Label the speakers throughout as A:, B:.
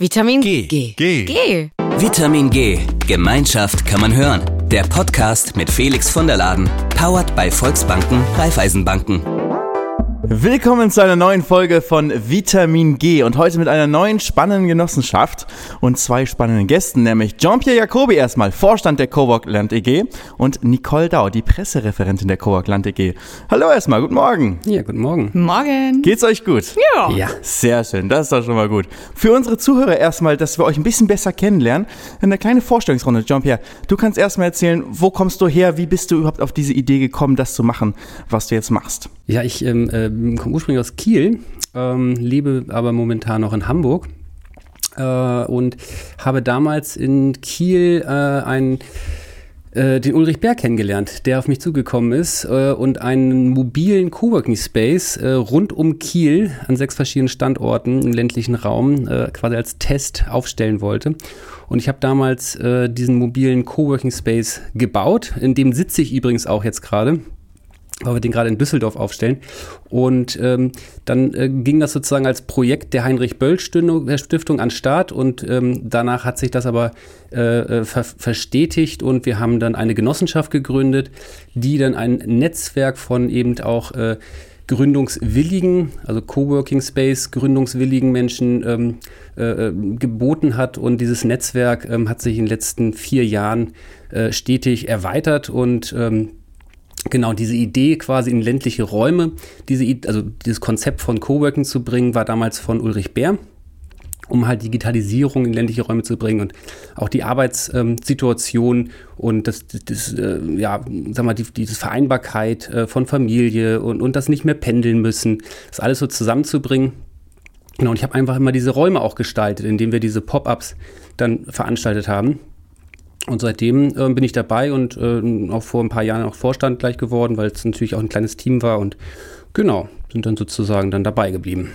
A: Vitamin G. G.
B: G.
A: G.
C: Vitamin G. Gemeinschaft kann man hören. Der Podcast mit Felix von der Laden. Powered bei Volksbanken, Raiffeisenbanken.
B: Willkommen zu einer neuen Folge von Vitamin G und heute mit einer neuen spannenden Genossenschaft und zwei spannenden Gästen, nämlich Jean-Pierre Jacobi erstmal, Vorstand der Cowork Land EG und Nicole Dau, die Pressereferentin der Cowork Land EG. Hallo erstmal, guten Morgen.
D: Ja, guten Morgen.
A: Morgen.
B: Geht's euch gut?
A: Ja.
D: Ja.
B: Sehr schön, das ist doch schon mal gut. Für unsere Zuhörer erstmal, dass wir euch ein bisschen besser kennenlernen, eine kleine Vorstellungsrunde. Jean-Pierre, du kannst erstmal erzählen, wo kommst du her, wie bist du überhaupt auf diese Idee gekommen, das zu machen, was du jetzt machst?
D: Ja, ich ähm, äh, komme ursprünglich aus Kiel, ähm, lebe aber momentan noch in Hamburg äh, und habe damals in Kiel äh, einen äh, den Ulrich Bär kennengelernt, der auf mich zugekommen ist äh, und einen mobilen Coworking Space äh, rund um Kiel an sechs verschiedenen Standorten im ländlichen Raum äh, quasi als Test aufstellen wollte. Und ich habe damals äh, diesen mobilen Coworking Space gebaut. In dem sitze ich übrigens auch jetzt gerade weil wir den gerade in Düsseldorf aufstellen. Und ähm, dann äh, ging das sozusagen als Projekt der Heinrich-Böll-Stiftung äh, Stiftung an Start und ähm, danach hat sich das aber äh, ver verstetigt und wir haben dann eine Genossenschaft gegründet, die dann ein Netzwerk von eben auch äh, gründungswilligen, also Coworking Space, gründungswilligen Menschen ähm, äh, geboten hat. Und dieses Netzwerk ähm, hat sich in den letzten vier Jahren äh, stetig erweitert und ähm, Genau, diese Idee quasi in ländliche Räume, diese, also dieses Konzept von Coworking zu bringen, war damals von Ulrich Bär, um halt Digitalisierung in ländliche Räume zu bringen und auch die Arbeitssituation und das, das äh, ja, sag mal, die, diese Vereinbarkeit äh, von Familie und, und das nicht mehr pendeln müssen, das alles so zusammenzubringen. Genau, und ich habe einfach immer diese Räume auch gestaltet, indem wir diese Pop-ups dann veranstaltet haben. Und seitdem äh, bin ich dabei und äh, auch vor ein paar Jahren auch Vorstand gleich geworden, weil es natürlich auch ein kleines Team war und genau, sind dann sozusagen dann dabei geblieben.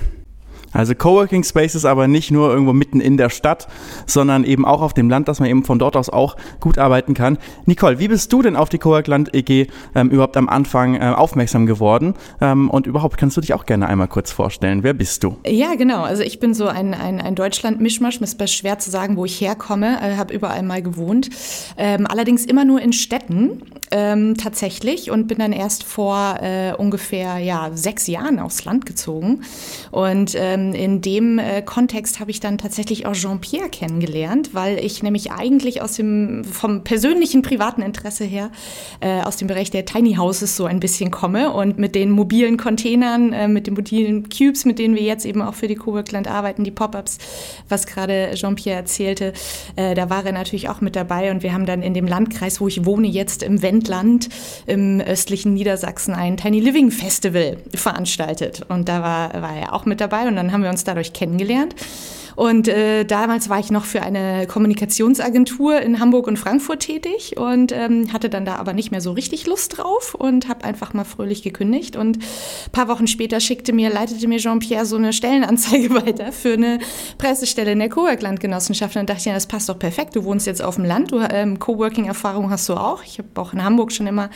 B: Also Coworking Spaces aber nicht nur irgendwo mitten in der Stadt, sondern eben auch auf dem Land, dass man eben von dort aus auch gut arbeiten kann. Nicole, wie bist du denn auf die Cowork Land EG ähm, überhaupt am Anfang äh, aufmerksam geworden? Ähm, und überhaupt kannst du dich auch gerne einmal kurz vorstellen. Wer bist du?
A: Ja, genau. Also ich bin so ein, ein, ein Deutschland-Mischmasch. Ist schwer zu sagen, wo ich herkomme. Ich äh, habe überall mal gewohnt. Ähm, allerdings immer nur in Städten ähm, tatsächlich und bin dann erst vor äh, ungefähr ja, sechs Jahren aufs Land gezogen. Und ähm, in dem äh, Kontext habe ich dann tatsächlich auch Jean-Pierre kennengelernt, weil ich nämlich eigentlich aus dem, vom persönlichen privaten Interesse her äh, aus dem Bereich der Tiny Houses so ein bisschen komme und mit den mobilen Containern, äh, mit den mobilen Cubes, mit denen wir jetzt eben auch für die Coworkland arbeiten, die Pop-ups, was gerade Jean-Pierre erzählte, äh, da war er natürlich auch mit dabei und wir haben dann in dem Landkreis, wo ich wohne, jetzt im Wendland im östlichen Niedersachsen ein Tiny Living Festival veranstaltet. Und da war, war er auch mit dabei und dann haben wir uns dadurch kennengelernt. Und äh, damals war ich noch für eine Kommunikationsagentur in Hamburg und Frankfurt tätig und ähm, hatte dann da aber nicht mehr so richtig Lust drauf und habe einfach mal fröhlich gekündigt. Und ein paar Wochen später schickte mir, leitete mir Jean-Pierre so eine Stellenanzeige weiter für eine Pressestelle in der Cowork-Landgenossenschaft. Und dachte ich, ja, das passt doch perfekt. Du wohnst jetzt auf dem Land, du ähm, Coworking-Erfahrung hast du auch. Ich habe auch in Hamburg schon immer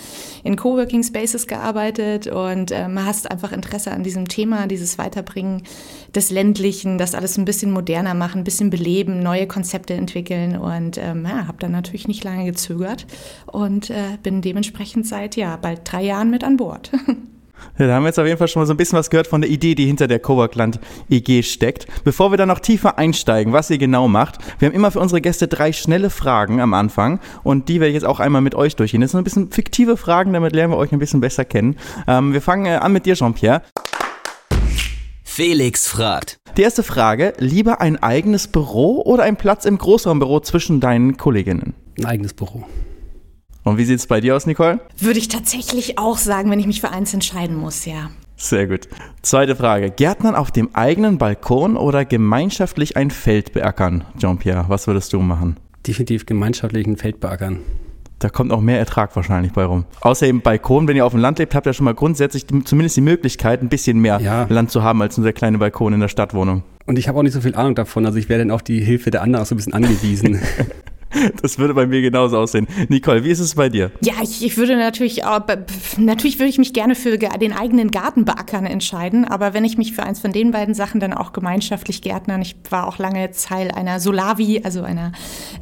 A: in Coworking Spaces gearbeitet und ähm, hast einfach Interesse an diesem Thema, dieses Weiterbringen des Ländlichen, das alles ein bisschen moderner machen, ein bisschen beleben, neue Konzepte entwickeln und ähm, ja, habe dann natürlich nicht lange gezögert und äh, bin dementsprechend seit ja bald drei Jahren mit an Bord.
B: Ja, da haben wir jetzt auf jeden Fall schon mal so ein bisschen was gehört von der Idee, die hinter der Coworkland EG steckt. Bevor wir da noch tiefer einsteigen, was ihr genau macht, wir haben immer für unsere Gäste drei schnelle Fragen am Anfang und die werde ich jetzt auch einmal mit euch durchgehen. Das sind ein bisschen fiktive Fragen, damit lernen wir euch ein bisschen besser kennen. Ähm, wir fangen äh, an mit dir, Jean-Pierre.
C: Felix fragt.
B: Die erste Frage, lieber ein eigenes Büro oder ein Platz im Großraumbüro zwischen deinen Kolleginnen?
D: Ein eigenes Büro.
B: Und wie sieht es bei dir aus, Nicole?
A: Würde ich tatsächlich auch sagen, wenn ich mich für eins entscheiden muss, ja.
B: Sehr gut. Zweite Frage. Gärtnern auf dem eigenen Balkon oder gemeinschaftlich ein Feld beackern? Jean-Pierre, was würdest du machen?
D: Definitiv gemeinschaftlich ein Feld beackern.
B: Da kommt auch mehr Ertrag wahrscheinlich bei rum. Außerdem Balkon, wenn ihr auf dem Land lebt, habt ihr schon mal grundsätzlich zumindest die Möglichkeit, ein bisschen mehr
D: Ja.
B: Land zu haben als nur der kleine Balkon in der Stadtwohnung.
D: Und ich habe auch nicht so viel Ahnung davon, also ich wäre dann auf die Hilfe der anderen auch so ein bisschen angewiesen.
B: Das würde bei mir genauso aussehen. Nicole, wie ist es bei dir?
A: Ja, ich, ich würde natürlich auch, natürlich würde ich mich gerne für den eigenen Garten beackern entscheiden, aber wenn ich mich für eins von den beiden Sachen dann auch gemeinschaftlich gärtnern, ich war auch lange Teil einer Solavi, also einer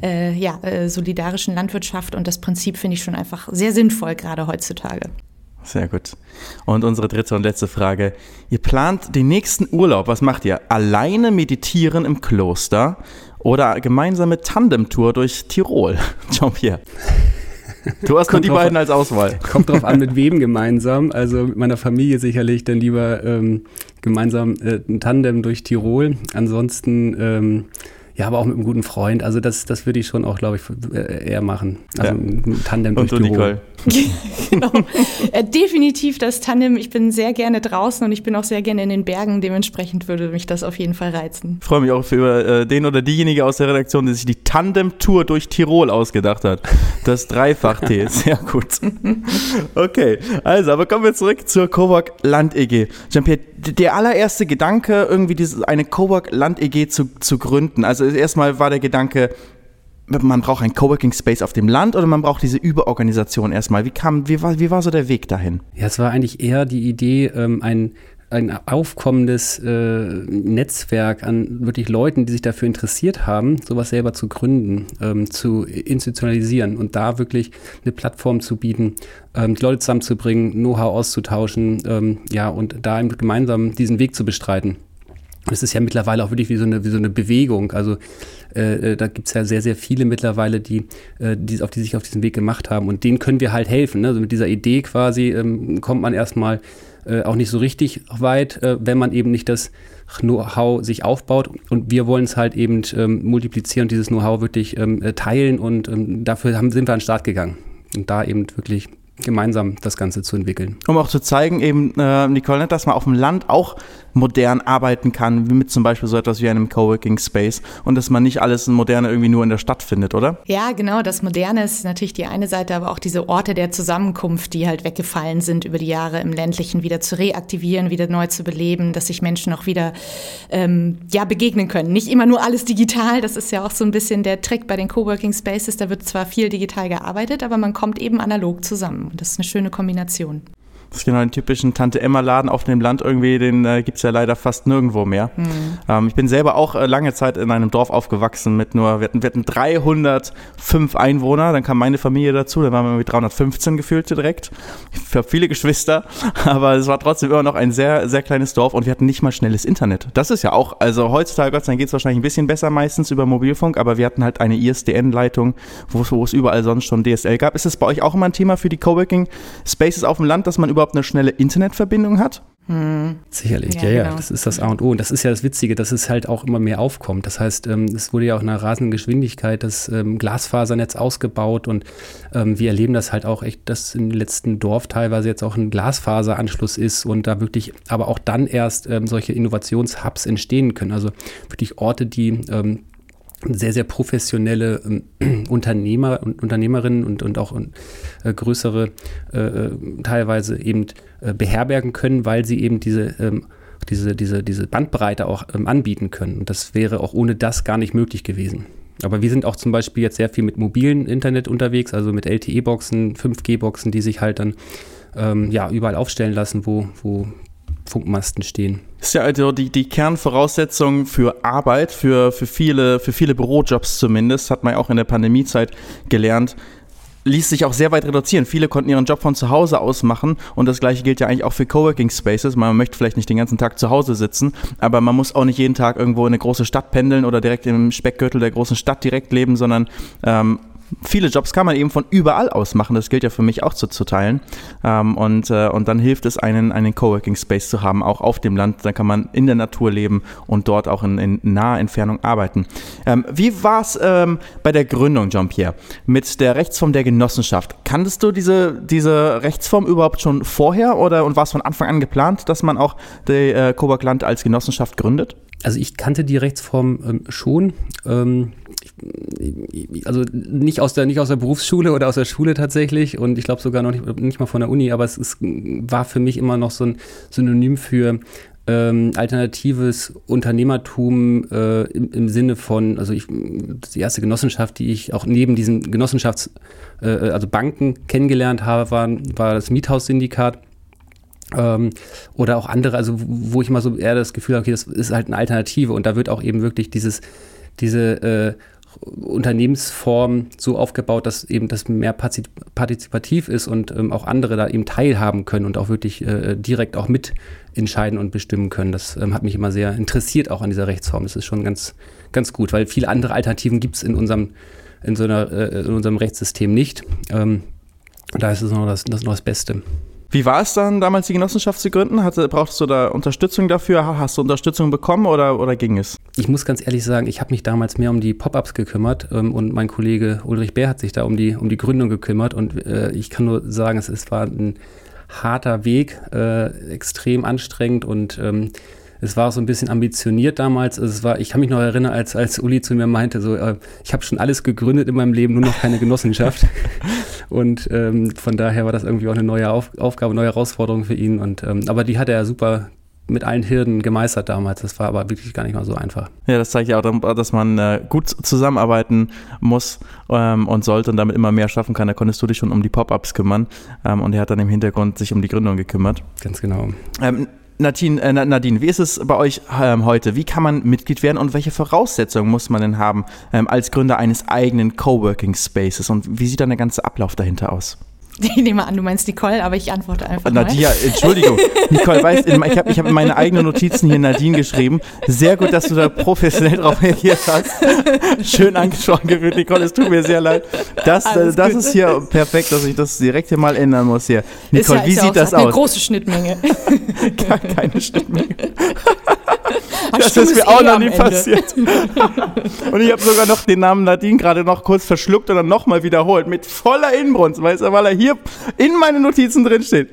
A: äh, ja, äh, solidarischen Landwirtschaft und das Prinzip finde ich schon einfach sehr sinnvoll, gerade heutzutage.
B: Sehr gut. Und unsere dritte und letzte Frage. Ihr plant den nächsten Urlaub. Was macht ihr? Alleine meditieren im Kloster oder gemeinsame Tandemtour durch Tirol? Jean-Pierre. Du hast nur die beiden als Auswahl.
D: Kommt drauf an, mit wem gemeinsam. Also mit meiner Familie sicherlich dann lieber ähm, gemeinsam äh, ein Tandem durch Tirol. Ansonsten ähm, ja, aber auch mit einem guten Freund. Also das, das würde ich schon auch, glaube ich, äh, eher machen. Also ja. ein Tandem durch und Tirol.
A: genau. Äh, definitiv das Tandem. Ich bin sehr gerne draußen und ich bin auch sehr gerne in den Bergen. Dementsprechend würde mich das auf jeden Fall reizen.
B: Ich freue mich auch für äh, den oder diejenige aus der Redaktion, die sich die Tandem-Tour durch Tirol ausgedacht hat. Das Dreifach-T. Sehr gut. Okay, also, aber kommen wir zurück zur Coburg Land EG. Jean-Pierre, der allererste Gedanke, irgendwie dieses, eine Coburg Land EG zu, zu gründen. Also erstmal war der Gedanke, man braucht ein Coworking Space auf dem Land oder man braucht diese Überorganisation erstmal. Wie kam, wie war, wie war so der Weg dahin?
D: Ja, es war eigentlich eher die Idee, ähm, ein ein aufkommendes äh, Netzwerk an wirklich Leuten, die sich dafür interessiert haben, sowas selber zu gründen, ähm, zu institutionalisieren und da wirklich eine Plattform zu bieten, ähm, die Leute zusammenzubringen, Know-how auszutauschen, ähm, ja, und da gemeinsam diesen Weg zu bestreiten. Das ist ja mittlerweile auch wirklich wie so eine, wie so eine Bewegung. Also äh, äh da gibt es ja sehr, sehr viele mittlerweile, die, äh, die, auf die sich auf diesen Weg gemacht haben. Und denen können wir halt helfen. Ne? Also mit dieser Idee quasi ähm, kommt man erstmal äh, auch nicht so richtig weit, äh, wenn man eben nicht das Know-how sich aufbaut. Und wir wollen es halt eben ähm, multiplizieren und dieses Know-how wirklich ähm, äh, teilen. Und ähm, dafür haben, sind wir an den Start gegangen. Und da eben wirklich gemeinsam das Ganze zu entwickeln.
B: Um auch zu zeigen, eben, äh, Nicole, dass man auf dem Land auch modern arbeiten kann, wie mit zum Beispiel so etwas wie einem Coworking Space und dass man nicht alles Moderne irgendwie nur in der Stadt findet, oder?
A: Ja, genau. Das Moderne ist natürlich die eine Seite, aber auch diese Orte der Zusammenkunft, die halt weggefallen sind über die Jahre im ländlichen, wieder zu reaktivieren, wieder neu zu beleben, dass sich Menschen auch wieder ähm, ja, begegnen können. Nicht immer nur alles digital, das ist ja auch so ein bisschen der Trick bei den Coworking Spaces. Da wird zwar viel digital gearbeitet, aber man kommt eben analog zusammen. Und das ist eine schöne Kombination.
B: Das ist genau den typischen Tante-Emma-Laden auf dem Land irgendwie, den äh, gibt es ja leider fast nirgendwo mehr. Mhm. Ähm, ich bin selber auch äh, lange Zeit in einem Dorf aufgewachsen mit nur, wir hatten, wir hatten 305 Einwohner, dann kam meine Familie dazu, dann waren wir mit 315 gefühlt direkt. Ich habe viele Geschwister, aber es war trotzdem immer noch ein sehr, sehr kleines Dorf und wir hatten nicht mal schnelles Internet. Das ist ja auch, also heutzutage, Gott sei Dank, geht es wahrscheinlich ein bisschen besser meistens über Mobilfunk, aber wir hatten halt eine ISDN-Leitung, wo es überall sonst schon DSL gab. Ist das bei euch auch immer ein Thema für die Coworking Spaces auf dem Land, dass man überhaupt eine schnelle Internetverbindung hat?
D: Hm. Sicherlich, ja, ja, ja, genau. das ist das A und O. Und das ist ja das Witzige, dass es halt auch immer mehr aufkommt. Das heißt, ähm, es wurde ja auch in einer rasenden Geschwindigkeit das ähm, Glasfasernetz ausgebaut und ähm, wir erleben das halt auch echt, dass im letzten Dorf teilweise jetzt auch ein Glasfaseranschluss ist und da wirklich, aber auch dann erst solche Innovationshubs entstehen können. Also wirklich Orte, die sehr, sehr professionelle ähm, Unternehmer und Unternehmerinnen und, und auch äh, größere äh, äh, teilweise eben äh, beherbergen können, weil sie eben diese, ähm, diese, diese, diese Bandbreite auch ähm, anbieten können. Und das wäre auch ohne das gar nicht möglich gewesen. Aber wir sind auch zum Beispiel jetzt sehr viel mit mobilen Internet unterwegs, also mit LTE-Boxen, 5G-Boxen, die sich halt dann ähm, ja, überall aufstellen lassen, wo, wo Funkmasten stehen.
B: Ist ja also die, die Kernvoraussetzung für Arbeit, für, für, viele, für viele Bürojobs zumindest, hat man ja auch in der Pandemiezeit gelernt, ließ sich auch sehr weit reduzieren. Viele konnten ihren Job von zu Hause aus machen und das gleiche gilt ja eigentlich auch für Coworking Spaces. Man möchte vielleicht nicht den ganzen Tag zu Hause sitzen, aber man muss auch nicht jeden Tag irgendwo in eine große Stadt pendeln oder direkt im Speckgürtel der großen Stadt direkt leben, sondern ähm, viele Jobs kann man eben von überall aus machen. Das gilt ja für mich auch zuzuteilen. Ähm, und, äh, und dann hilft es, einen, einen Coworking Space zu haben, auch auf dem Land. Dann kann man in der Natur leben und dort auch in, in naher Entfernung arbeiten. Ähm, wie war es ähm, bei der Gründung, Jean-Pierre, mit der Rechtsform der Genossenschaft? Kanntest du diese, diese Rechtsform überhaupt schon vorher oder und war es von Anfang an geplant, dass man auch die äh, Coburg Land als Genossenschaft gründet?
D: Also ich kannte die Rechtsform ähm, schon. Also nicht aus der nicht aus der Berufsschule oder aus der Schule tatsächlich und ich glaube sogar noch nicht, nicht mal von der Uni, aber es ist, war für mich immer noch so ein Synonym für ähm, alternatives Unternehmertum äh, im, im, Sinne von, also ich, die erste Genossenschaft, die ich auch neben diesen Genossenschafts-, äh, also Banken kennengelernt habe, war, war das Miethaussyndikat. Ähm, oder auch andere, also wo ich mal so eher das Gefühl habe, okay, das ist halt eine Alternative und da wird auch eben wirklich dieses, diese äh, Unternehmensform so aufgebaut, dass eben das mehr partizipativ ist und ähm, auch andere da eben teilhaben können und auch wirklich äh, direkt auch mitentscheiden und bestimmen können. Das ähm, hat mich immer sehr interessiert, auch an dieser Rechtsform. Das ist schon ganz, ganz gut, weil viele andere Alternativen gibt es in unserem, in, so einer, äh, in unserem Rechtssystem nicht. Ähm, da ist es noch das, das, noch das Beste.
B: Wie war es dann damals, die Genossenschaft zu gründen? Hatte, brauchtest du da Unterstützung dafür? Hast du Unterstützung bekommen oder, oder ging es?
D: Ich muss ganz ehrlich sagen, ich habe mich damals mehr um die Pop-ups gekümmert ähm, und mein Kollege Ulrich Bär hat sich da um die, um die Gründung gekümmert und äh, ich kann nur sagen, es, es war ein harter Weg, äh, extrem anstrengend und ähm, es war so ein bisschen ambitioniert damals. Also es war, ich kann mich noch erinnern, als, als Uli zu mir meinte, so, äh, ich habe schon alles gegründet in meinem Leben, nur noch keine Genossenschaft. und ähm, von daher war das irgendwie auch eine neue Auf Aufgabe, neue Herausforderung für ihn. Und, ähm, aber die hat er super mit allen Hürden gemeistert damals. Das war aber wirklich gar nicht mal so einfach.
B: Ja, das zeigt ja auch, dass man äh, gut zusammenarbeiten muss ähm, und sollte und damit immer mehr schaffen kann. Da konntest du dich schon um die Pop-ups kümmern ähm, und er hat dann im Hintergrund sich um die Gründung gekümmert.
D: Ganz genau.
B: Ähm, Nadine, äh, Nadine, wie ist es bei euch ähm, heute? Wie kann man Mitglied werden und welche Voraussetzungen muss man denn haben ähm, als Gründer eines eigenen Coworking Spaces und wie sieht dann der ganze Ablauf dahinter aus?
A: Ich nehme an, du meinst Nicole, aber ich antworte einfach
B: Nadia, mal. Entschuldigung. Nicole, weißt, ich habe ich hab in meine eigenen Notizen hier Nadine geschrieben. Sehr gut, dass du da professionell drauf reagiert hast. Schön angesprochen gefühlt, Nicole, es tut mir sehr leid. Das, äh, das ist hier perfekt, dass ich das direkt hier mal ändern muss hier. Nicole, ja, wie sieht das aus? Eine
A: große Schnittmenge.
B: Keine Schnittmenge. Das ist mir auch noch nie passiert. und ich habe sogar noch den Namen Nadine gerade noch kurz verschluckt und dann nochmal wiederholt. Mit voller Inbrunst, weil er hier in meinen Notizen drin steht.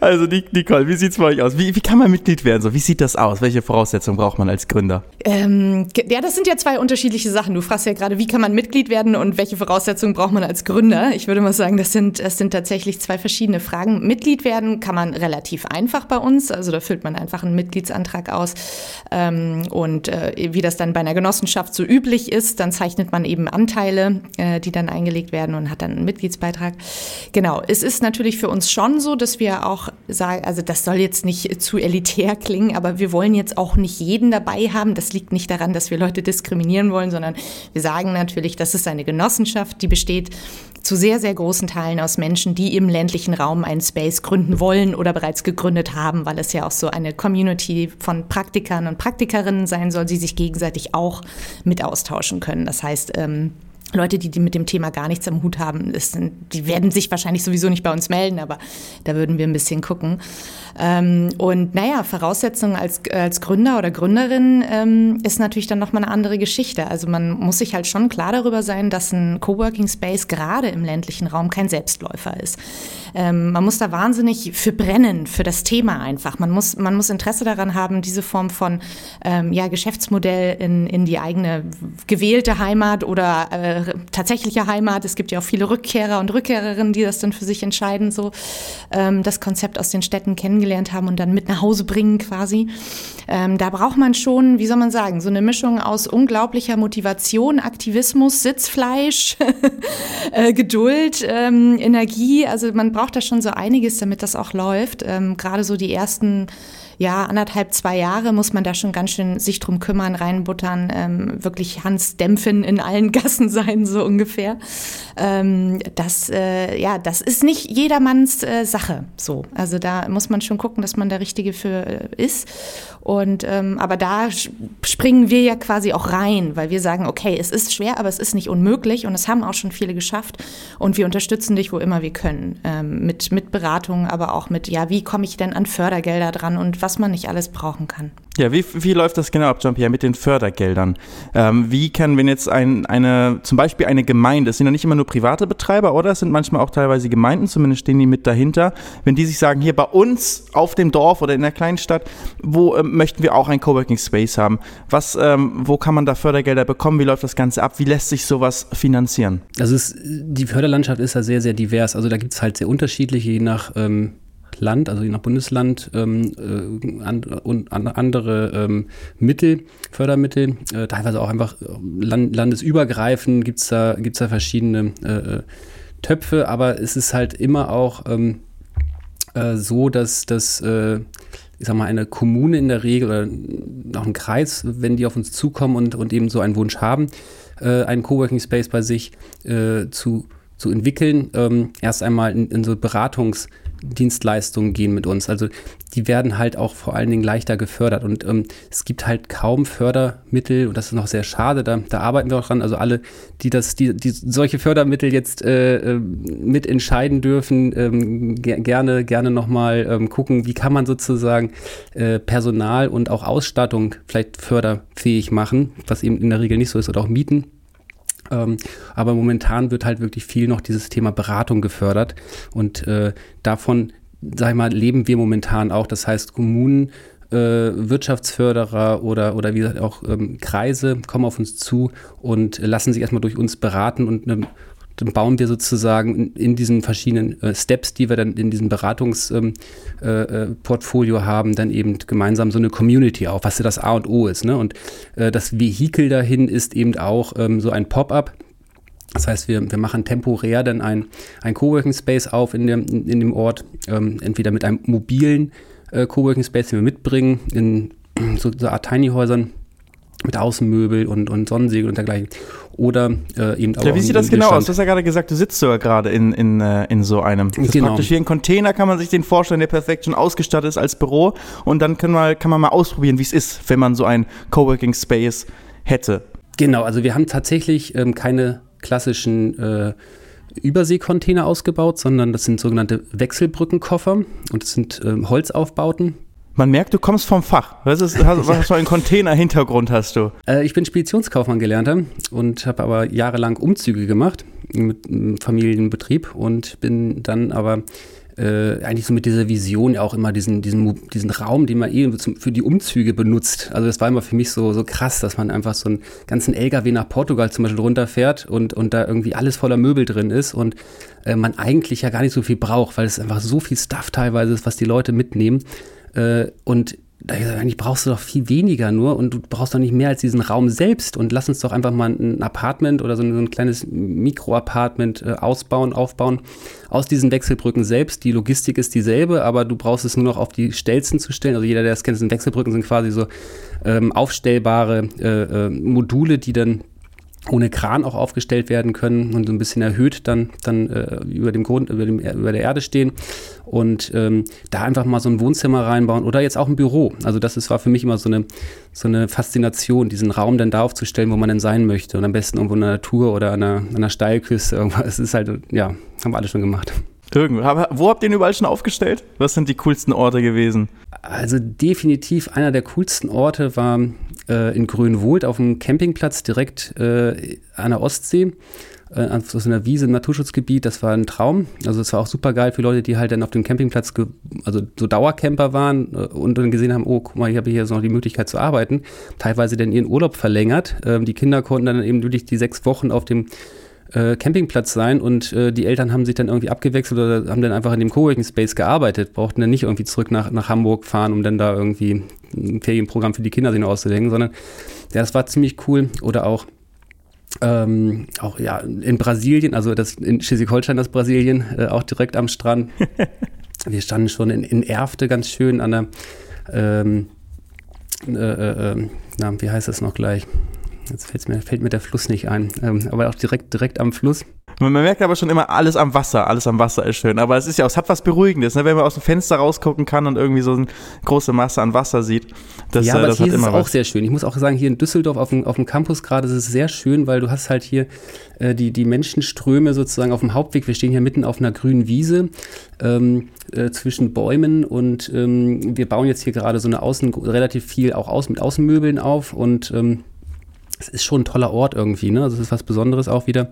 B: Also Nicole, wie sieht es bei euch aus? Wie, wie kann man Mitglied werden? So, wie sieht das aus? Welche Voraussetzungen braucht man als Gründer?
A: Ähm, ja, das sind ja zwei unterschiedliche Sachen. Du fragst ja gerade, wie kann man Mitglied werden und welche Voraussetzungen braucht man als Gründer? Ich würde mal sagen, das sind, das sind tatsächlich zwei verschiedene Fragen. Mitglied werden kann man relativ einfach bei uns. Also da füllt man einfach einen Mitgliedsantrag aus. Ähm, und äh, wie das dann bei einer Genossenschaft so üblich ist, dann zeichnet man eben Anteile, äh, die dann eingelegt werden und hat dann einen Mitgliedsbeitrag. Genau, es ist natürlich für uns schon so, dass wir wir auch sagen, also das soll jetzt nicht zu elitär klingen, aber wir wollen jetzt auch nicht jeden dabei haben. Das liegt nicht daran, dass wir Leute diskriminieren wollen, sondern wir sagen natürlich, das ist eine Genossenschaft, die besteht zu sehr, sehr großen Teilen aus Menschen, die im ländlichen Raum einen Space gründen wollen oder bereits gegründet haben, weil es ja auch so eine Community von Praktikern und Praktikerinnen sein soll, die sich gegenseitig auch mit austauschen können. Das heißt, ähm, Leute, die, die mit dem Thema gar nichts am Hut haben, ist, die werden sich wahrscheinlich sowieso nicht bei uns melden, aber da würden wir ein bisschen gucken. Ähm, und naja, Voraussetzungen als, als Gründer oder Gründerin ähm, ist natürlich dann nochmal eine andere Geschichte. Also man muss sich halt schon klar darüber sein, dass ein Coworking Space gerade im ländlichen Raum kein Selbstläufer ist. Ähm, man muss da wahnsinnig für brennen, für das Thema einfach. Man muss, man muss Interesse daran haben, diese Form von ähm, ja, Geschäftsmodell in, in die eigene gewählte Heimat oder äh, tatsächliche Heimat. Es gibt ja auch viele Rückkehrer und Rückkehrerinnen, die das dann für sich entscheiden, so ähm, das Konzept aus den Städten kennen kennengelernt haben und dann mit nach Hause bringen quasi. Ähm, da braucht man schon, wie soll man sagen, so eine Mischung aus unglaublicher Motivation, Aktivismus, Sitzfleisch, äh, Geduld, ähm, Energie. Also man braucht da schon so einiges, damit das auch läuft. Ähm, Gerade so die ersten ja, anderthalb, zwei Jahre muss man da schon ganz schön sich drum kümmern, reinbuttern, ähm, wirklich Hans Dämpfen in allen Gassen sein, so ungefähr. Ähm, das, äh, ja, das ist nicht jedermanns äh, Sache, so. Also da muss man schon gucken, dass man der Richtige für äh, ist. Und, ähm, aber da springen wir ja quasi auch rein, weil wir sagen, okay, es ist schwer, aber es ist nicht unmöglich und es haben auch schon viele geschafft und wir unterstützen dich, wo immer wir können, ähm, mit, mit Beratung, aber auch mit, ja, wie komme ich denn an Fördergelder dran und was man nicht alles brauchen kann.
B: Ja, wie, wie läuft das genau ab, Jean-Pierre, mit den Fördergeldern? Ähm, wie kann, wenn jetzt ein, eine, zum Beispiel eine Gemeinde, es sind ja nicht immer nur private Betreiber, oder? Es sind manchmal auch teilweise Gemeinden, zumindest stehen die mit dahinter. Wenn die sich sagen, hier bei uns auf dem Dorf oder in der kleinen Stadt, wo ähm, möchten wir auch ein Coworking Space haben? Was, ähm, wo kann man da Fördergelder bekommen? Wie läuft das Ganze ab? Wie lässt sich sowas finanzieren?
D: Also es, die Förderlandschaft ist ja sehr, sehr divers. Also da gibt es halt sehr unterschiedliche, je nach ähm, Land, also je nach Bundesland ähm, äh, und an, andere ähm, Mittel, Fördermittel, äh, teilweise auch einfach äh, land, landesübergreifend gibt es da, gibt's da verschiedene äh, äh, Töpfe, aber es ist halt immer auch ähm, äh, so, dass das ich sag mal, eine Kommune in der Regel oder auch ein Kreis, wenn die auf uns zukommen und, und eben so einen Wunsch haben, äh, einen Coworking Space bei sich äh, zu, zu entwickeln, ähm, erst einmal in, in so Beratungs- Dienstleistungen gehen mit uns. Also die werden halt auch vor allen Dingen leichter gefördert. Und ähm, es gibt halt kaum Fördermittel, und das ist noch sehr schade, da, da arbeiten wir auch dran. Also alle, die das, die, die solche Fördermittel jetzt äh, äh mit entscheiden dürfen, ähm, ger gerne, gerne nochmal ähm, gucken, wie kann man sozusagen äh, Personal und auch Ausstattung vielleicht förderfähig machen, was eben in der Regel nicht so ist, oder auch Mieten ähm, aber momentan wird halt wirklich viel noch dieses Thema Beratung gefördert und äh, davon, sag ich mal, leben wir momentan auch. Das heißt, Kommunen äh, Wirtschaftsförderer oder, oder wie gesagt auch ähm, Kreise kommen auf uns zu und lassen sich erstmal durch uns beraten und eine dann bauen wir sozusagen in, diesen verschiedenen äh, Steps, die wir dann in diesem Beratungsportfolio ähm, äh, äh haben, dann eben gemeinsam so eine Community auf, was ja das A und O ist. Ne? Und äh, das Vehikel dahin ist eben auch ähm, so ein Pop-up. Das heißt, wir, wir machen temporär dann ein, ein Coworking Space auf in dem, in dem Ort, ähm, entweder mit einem mobilen äh, Coworking Space, den wir mitbringen, in so, so Art Tiny-Häusern mit Außenmöbel und, und Sonnensegel und dergleichen. Oder äh, eben auch.
B: Ja, wie sieht das genau aus? Du hast ja gerade gesagt, du sitzt sogar gerade in, in, äh, in so einem. Das ist genau. praktisch wie ein Container, kann man sich den vorstellen, der perfekt schon ausgestattet ist als Büro. Und dann kann man, kann man mal ausprobieren, wie es ist, wenn man so einen Coworking Space hätte.
D: Genau, also wir haben tatsächlich ähm, keine klassischen äh, Überseekontainer ausgebaut, sondern das sind sogenannte Wechselbrückenkoffer und das sind ähm, Holzaufbauten,
B: man merkt, du kommst vom Fach. Was, ist, was, was für einen Container-Hintergrund hast du?
D: Äh, ich bin Speditionskaufmann gelernter und habe aber jahrelang Umzüge gemacht mit einem Familienbetrieb und bin dann aber äh, eigentlich so mit dieser Vision auch immer diesen, diesen, diesen Raum, den man eh für die Umzüge benutzt. Also das war immer für mich so, so krass, dass man einfach so einen ganzen LKW nach Portugal zum Beispiel runterfährt und, und da irgendwie alles voller Möbel drin ist und äh, man eigentlich ja gar nicht so viel braucht, weil es einfach so viel Stuff teilweise ist, was die Leute mitnehmen. Äh, und da ich gesagt, eigentlich brauchst du doch viel weniger nur und du brauchst doch nicht mehr als diesen Raum selbst und lass uns doch einfach mal ein Apartment oder so ein, so ein kleines Mikro-Apartment äh, ausbauen, aufbauen aus diesen Wechselbrücken selbst. Die Logistik ist dieselbe, aber du brauchst es nur noch auf die Stelzen zu stellen. Also jeder, der das kennt, sind Wechselbrücken, sind quasi so ähm, aufstellbare äh, äh, Module, die dann ohne Kran auch aufgestellt werden können und so ein bisschen erhöht dann, dann äh, über dem Grund, über, dem, über der Erde stehen und ähm, da einfach mal so ein Wohnzimmer reinbauen oder jetzt auch ein Büro. Also das ist, war für mich immer so eine, so eine Faszination, diesen Raum dann da aufzustellen, wo man denn sein möchte und am besten irgendwo in der Natur oder an einer, an einer Steilküste. Irgendwas. Es ist halt, ja, haben wir alle schon gemacht.
B: Irgendwo. Wo habt ihr ihn überall schon aufgestellt? Was sind die coolsten Orte gewesen?
D: Also definitiv einer der coolsten Orte war äh, in Grünwohlt auf dem Campingplatz direkt äh, an der Ostsee. Äh, auf so einer Wiese im Naturschutzgebiet, das war ein Traum. Also es war auch super geil für Leute, die halt dann auf dem Campingplatz, also so Dauercamper waren äh, und dann gesehen haben, oh, guck mal, ich habe hier so noch die Möglichkeit zu arbeiten. Teilweise dann ihren Urlaub verlängert. Ähm, die Kinder konnten dann eben wirklich die sechs Wochen auf dem äh, Campingplatz sein und äh, die Eltern haben sich dann irgendwie abgewechselt oder haben dann einfach in dem Coworking Space gearbeitet, brauchten dann nicht irgendwie zurück nach, nach Hamburg fahren, um dann da irgendwie ein Ferienprogramm für die Kinder sich noch auszudenken, sondern ja, das war ziemlich cool. Oder auch ähm, auch ja in Brasilien, also das in Schleswig-Holstein, das Brasilien, äh, auch direkt am Strand. Wir standen schon in, in Erfte ganz schön an der, ähm, äh, äh, äh na, wie heißt das noch gleich? Jetzt mir, fällt mir der Fluss nicht ein, ähm, aber auch direkt, direkt am Fluss.
B: Man merkt aber schon immer alles am Wasser, alles am Wasser ist schön. Aber es ist ja, es hat was Beruhigendes, ne? wenn man aus dem Fenster rausgucken kann und irgendwie so eine große Masse an Wasser sieht.
D: Das, ja, aber äh, das hier ist es auch sehr schön. Ich muss auch sagen, hier in Düsseldorf auf dem, auf dem Campus gerade ist es sehr schön, weil du hast halt hier äh, die, die Menschenströme sozusagen auf dem Hauptweg. Wir stehen hier mitten auf einer grünen Wiese ähm, äh, zwischen Bäumen und ähm, wir bauen jetzt hier gerade so eine Außen, relativ viel auch aus, mit Außenmöbeln auf und ähm, es ist schon ein toller Ort irgendwie, ne? Also es ist was Besonderes auch wieder.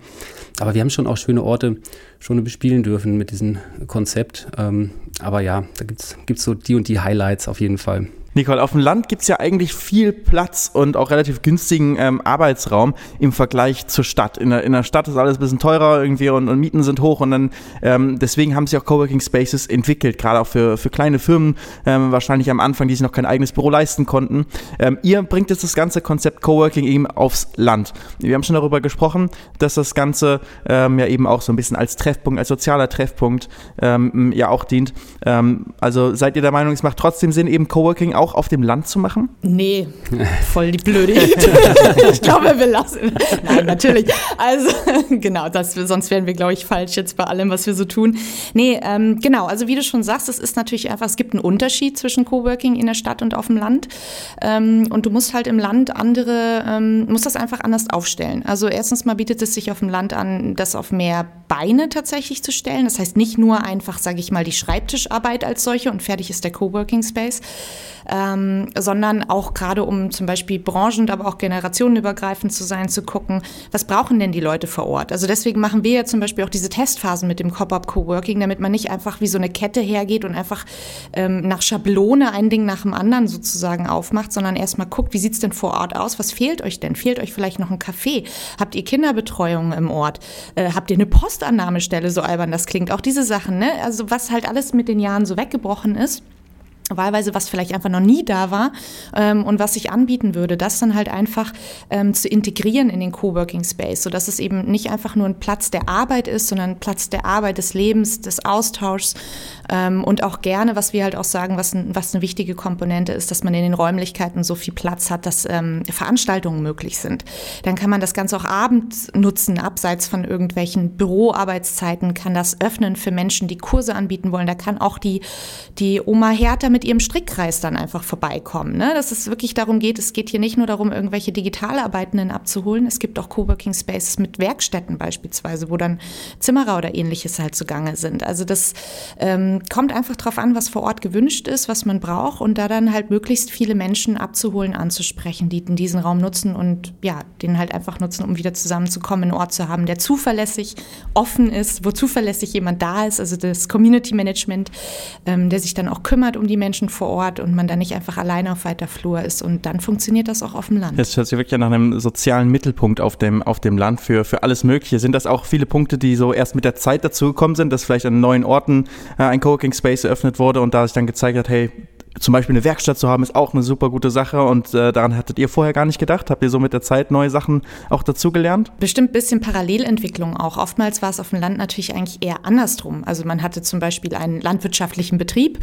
D: Aber wir haben schon auch schöne Orte schon bespielen dürfen mit diesem Konzept. Ähm, aber ja, da gibt es so die und die Highlights auf jeden Fall.
B: Nicole, auf dem Land gibt es ja eigentlich viel Platz und auch relativ günstigen ähm, Arbeitsraum im Vergleich zur Stadt. In der, in der Stadt ist alles ein bisschen teurer irgendwie und, und Mieten sind hoch und dann ähm, deswegen haben sich auch Coworking Spaces entwickelt, gerade auch für, für kleine Firmen, ähm, wahrscheinlich am Anfang, die sich noch kein eigenes Büro leisten konnten. Ähm, ihr bringt jetzt das ganze Konzept Coworking eben aufs Land. Wir haben schon darüber gesprochen, dass das Ganze ähm, ja eben auch so ein bisschen als Treffpunkt, als sozialer Treffpunkt ähm, ja auch dient. also seid ihr der Meinung, es macht trotzdem Sinn, eben Coworking auch auf dem Land zu machen?
A: Nee, voll die blöde Ich glaube, wir lassen. Nein, natürlich. Also, genau, das, sonst wären wir, glaube ich, falsch jetzt bei allem, was wir so tun. Nee, ähm, genau, also wie du schon sagst, es ist natürlich einfach, es gibt einen Unterschied zwischen Coworking in der Stadt und auf dem Land. Ähm, und du musst halt im Land andere, ähm, musst das einfach anders aufstellen. Also erstens mal bietet es sich auf dem Land an, das auf mehr Beine tatsächlich zu stellen. Das heißt nicht nur einfach, sage ich mal, die Schreibtischarbeit als solche und fertig ist der Coworking Space, ähm, sondern auch gerade um zum Beispiel branchen, aber auch generationenübergreifend zu sein, zu gucken, was brauchen denn die Leute vor Ort? Also deswegen machen wir ja zum Beispiel auch diese Testphasen mit dem Cop-Up Coworking, damit man nicht einfach wie so eine Kette hergeht und einfach ähm, nach Schablone ein Ding nach dem anderen sozusagen aufmacht, sondern erstmal guckt, wie sieht's denn vor Ort aus? Was fehlt euch denn? Fehlt euch vielleicht noch ein Café? Habt ihr Kinderbetreuung im Ort? Äh, habt ihr eine Postannahmestelle, so albern das klingt? Auch diese Sachen, ne? Also was halt alles mit den Jahren so weggebrochen ist wahlweise was vielleicht einfach noch nie da war ähm, und was sich anbieten würde, das dann halt einfach ähm, zu integrieren in den Coworking Space, sodass es eben nicht einfach nur ein Platz der Arbeit ist, sondern ein Platz der Arbeit, des Lebens, des Austauschs ähm, und auch gerne, was wir halt auch sagen, was, was eine wichtige Komponente ist, dass man in den Räumlichkeiten so viel Platz hat, dass ähm, Veranstaltungen möglich sind. Dann kann man das Ganze auch abends nutzen, abseits von irgendwelchen Büroarbeitszeiten, kann das öffnen für Menschen, die Kurse anbieten wollen. Da kann auch die, die Oma Hertha mit mit ihrem Strickkreis dann einfach vorbeikommen. Ne? Dass es wirklich darum geht, es geht hier nicht nur darum, irgendwelche Digitalarbeitenden abzuholen. Es gibt auch Coworking Spaces mit Werkstätten beispielsweise, wo dann Zimmerer oder ähnliches halt zugange sind. Also das ähm, kommt einfach darauf an, was vor Ort gewünscht ist, was man braucht und da dann halt möglichst viele Menschen abzuholen, anzusprechen, die diesen Raum nutzen und ja, den halt einfach nutzen, um wieder zusammenzukommen, einen Ort zu haben, der zuverlässig offen ist, wo zuverlässig jemand da ist, also das Community Management, ähm, der sich dann auch kümmert um die Menschen Menschen vor Ort und man da nicht einfach alleine auf weiter Flur ist. Und dann funktioniert das auch auf dem Land.
B: Das hört sich wirklich nach einem sozialen Mittelpunkt auf dem, auf dem Land für, für alles Mögliche. Sind das auch viele Punkte, die so erst mit der Zeit dazugekommen sind, dass vielleicht an neuen Orten äh, ein Coworking Space eröffnet wurde und da sich dann gezeigt hat, hey, zum Beispiel eine Werkstatt zu haben, ist auch eine super gute Sache und äh, daran hattet ihr vorher gar nicht gedacht. Habt ihr so mit der Zeit neue Sachen auch dazugelernt?
A: Bestimmt ein bisschen Parallelentwicklung auch. Oftmals war es auf dem Land natürlich eigentlich eher andersrum. Also man hatte zum Beispiel einen landwirtschaftlichen Betrieb,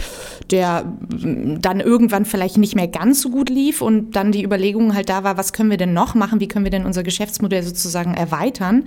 A: der mm, dann irgendwann vielleicht nicht mehr ganz so gut lief und dann die Überlegung halt da war, was können wir denn noch machen, wie können wir denn unser Geschäftsmodell sozusagen erweitern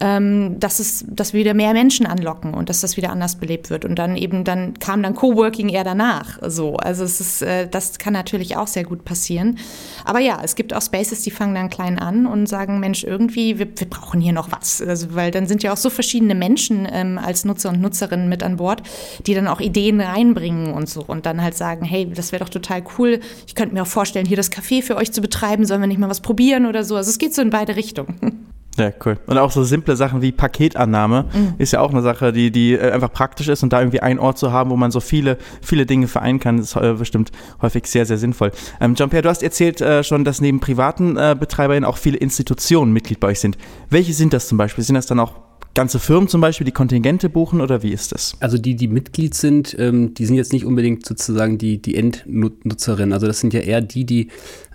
A: ähm, dass, es, dass wir wieder mehr Menschen anlocken und dass das wieder anders belebt wird. Und dann eben, dann kam dann Coworking eher danach. So. Also es ist, äh, das kann natürlich auch sehr gut passieren. Aber ja, es gibt auch Spaces, die fangen dann klein an und sagen, Mensch, irgendwie, wir, wir brauchen hier noch was. Also, weil dann sind ja auch so verschiedene Menschen ähm, als Nutzer und Nutzerinnen mit an Bord, die dann auch Ideen reinbringen und so und dann halt sagen, hey, das wäre doch total cool. Ich könnte mir auch vorstellen, hier das Café für euch zu betreiben. Sollen wir nicht mal was probieren oder so? Also es geht so in beide Richtungen.
B: Ja, cool. Und auch so simple Sachen wie Paketannahme mhm. ist ja auch eine Sache, die, die äh, einfach praktisch ist und da irgendwie einen Ort zu haben, wo man so viele, viele Dinge vereinen kann, ist äh, bestimmt häufig sehr, sehr sinnvoll. Ähm, Jean-Pierre, du hast erzählt äh, schon, dass neben privaten äh, Betreiberinnen auch viele Institutionen Mitglied bei euch sind. Welche sind das zum Beispiel? Sind das dann auch ganze Firmen zum Beispiel, die Kontingente buchen oder wie ist das?
D: Also die, die Mitglied sind, ähm, die sind jetzt nicht unbedingt sozusagen die, die Endnutzerinnen. Also das sind ja eher die, die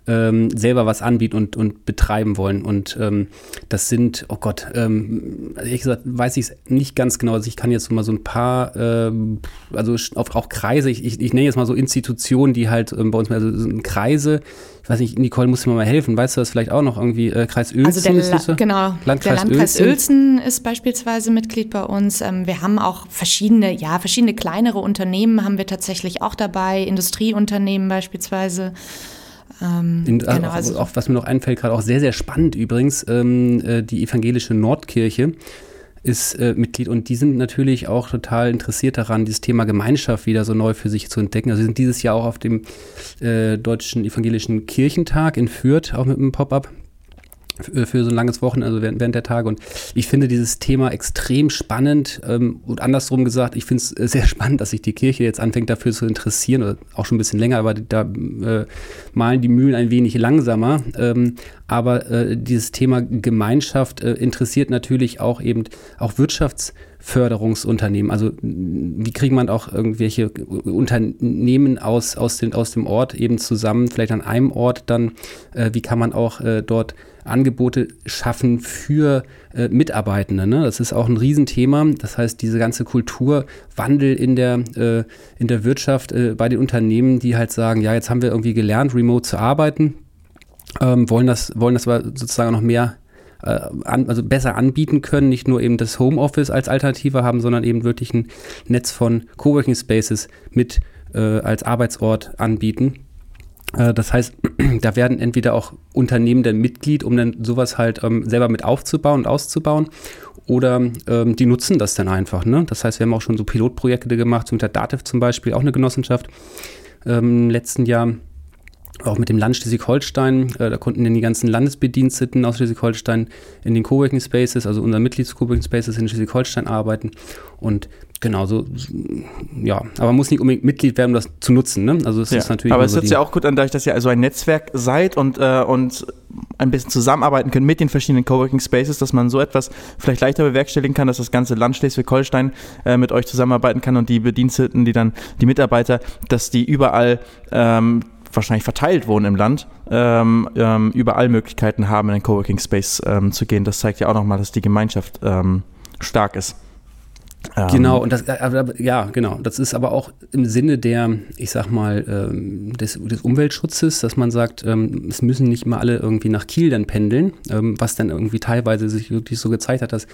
D: ähm, selber was anbieten und, und betreiben wollen. Und ähm, das sind, oh Gott, ähm, ehrlich gesagt weiß ich es nicht ganz genau. Also ich kann jetzt mal so ein paar, ähm, also auf, auch Kreise, ich, ich, ich nenne jetzt mal so Institutionen, die halt ähm, bei uns, also sind Kreise, ich weiß nicht, Nicole, muss mir mal helfen. Weißt du das vielleicht auch noch irgendwie? Äh, Kreis Uelzen
A: also der
D: ist
A: so? Genau, Landkreis der Landkreis Uelzen. ist beispielsweise Mitglied bei uns. Ähm, wir haben auch verschiedene, ja, verschiedene kleinere Unternehmen haben wir tatsächlich auch dabei, Industrieunternehmen beispielsweise.
D: Ähm, In, äh, genau, also auch, was mir noch einfällt, gerade auch sehr, sehr spannend übrigens, ähm, äh, die evangelische Nordkirche ist äh, Mitglied und die sind natürlich auch total interessiert daran, dieses Thema Gemeinschaft wieder so neu für sich zu entdecken. Also sie sind dieses Jahr auch auf dem äh, Deutschen Evangelischen Kirchentag in Fürth, auch mit einem Pop-up für so ein langes Wochenende, also während, während der Tage. Und ich finde dieses Thema extrem spannend ähm, und andersrum gesagt, ich finde es äh, sehr spannend, dass sich die Kirche jetzt anfängt dafür zu interessieren, oder auch schon ein bisschen länger, aber da äh, malen die Mühlen ein wenig langsamer. Ähm, aber äh, dieses Thema Gemeinschaft äh, interessiert natürlich auch eben auch Wirtschaftsförderungsunternehmen. Also wie kriegt man auch irgendwelche Unternehmen aus, aus, den, aus dem Ort eben zusammen, vielleicht an einem Ort dann, äh, wie kann man auch äh, dort Angebote schaffen für äh, Mitarbeitende. Ne? Das ist auch ein Riesenthema. Das heißt, diese ganze Kulturwandel in der, äh, in der Wirtschaft äh, bei den Unternehmen, die halt sagen, ja, jetzt haben wir irgendwie gelernt, remote zu arbeiten, ähm, wollen, das, wollen das sozusagen noch mehr äh, an, also besser anbieten können, nicht nur eben das Homeoffice als Alternative haben, sondern eben wirklich ein Netz von Coworking Spaces mit äh, als Arbeitsort anbieten. Äh, das heißt, da werden entweder auch Unternehmen der Mitglied, um dann sowas halt ähm, selber mit aufzubauen und auszubauen, oder ähm, die nutzen das dann einfach. Ne? Das heißt, wir haben auch schon so Pilotprojekte gemacht, so mit der Dativ zum Beispiel, auch eine Genossenschaft ähm, im letzten Jahr. Auch mit dem Land Schleswig-Holstein, äh, da konnten dann die ganzen Landesbediensteten aus Schleswig-Holstein in den Coworking Spaces, also unseren Mitglieds-Coworking Spaces in Schleswig-Holstein arbeiten. Und Genauso, ja, aber man muss nicht unbedingt Mitglied werden, um das zu nutzen. Ne?
B: Also es ja. ist natürlich. Aber es so hört sich ja auch gut an, dadurch, dass ihr also ein Netzwerk seid und, äh, und ein bisschen zusammenarbeiten könnt mit den verschiedenen Coworking Spaces, dass man so etwas vielleicht leichter bewerkstelligen kann, dass das ganze Land Schleswig-Holstein äh, mit euch zusammenarbeiten kann und die Bediensteten, die dann die Mitarbeiter, dass die überall ähm, wahrscheinlich verteilt wohnen im Land, ähm, ähm, überall Möglichkeiten haben, in den Coworking Space ähm, zu gehen. Das zeigt ja auch nochmal, dass die Gemeinschaft ähm, stark ist.
D: Ähm, genau, und das, äh, ja, genau. Das ist aber auch im Sinne der, ich sag mal, ähm, des, des Umweltschutzes, dass man sagt, es müssen nicht mal alle irgendwie nach Kiel dann pendeln, was dann irgendwie teilweise sich wirklich so gezeigt hat, dass